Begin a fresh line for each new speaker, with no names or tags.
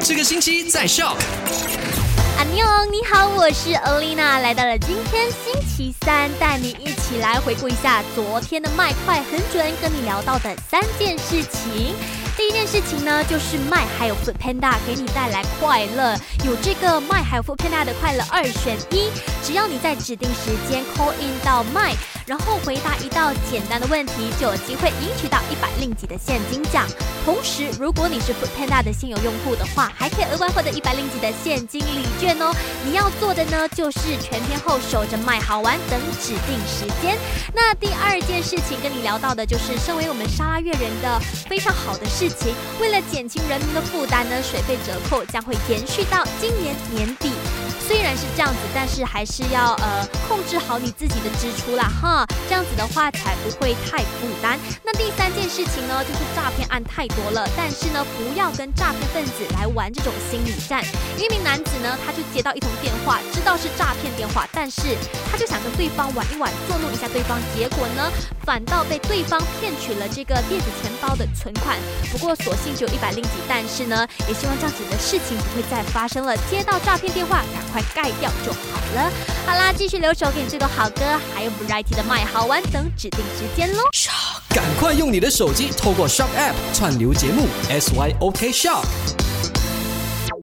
这个星期在 Shock。
阿妞，你好，我是 Olina，，来到了今天星期三，带你一起来回顾一下昨天的麦快很准，跟你聊到的三件事情。第一件事情呢，就是麦还有 FUPANDA 给你带来快乐，有这个麦还有 FUPANDA 的快乐二选一，只要你在指定时间 call in 到麦。然后回答一道简单的问题，就有机会赢取到一百令吉的现金奖。同时，如果你是 Food Panda 的现有用户的话，还可以额外获得一百令吉的现金礼券哦。你要做的呢，就是全天候守着麦好玩，等指定时间。那第二件事情跟你聊到的，就是身为我们沙拉越人的非常好的事情，为了减轻人民的负担呢，水费折扣将会延续到今年年底。所以是这样子，但是还是要呃控制好你自己的支出啦哈，这样子的话才不会太负担。那第三件事情呢，就是诈骗案太多了，但是呢，不要跟诈骗分子来玩这种心理战。一名男子呢，他就接到一通电话，知道是诈骗电话，但是他就想跟对方玩一玩，捉弄一下对方，结果呢，反倒被对方骗取了这个电子钱包的存款。不过所幸只有一百零几，但是呢，也希望这样子的事情不会再发生了。接到诈骗电话，赶快。盖掉就好了。好啦，继续留守给你最多好歌，还有 Variety 的麦好玩等指定时间喽。
赶快用你的手机透过 Shop App 串流节目 SYOK Shop。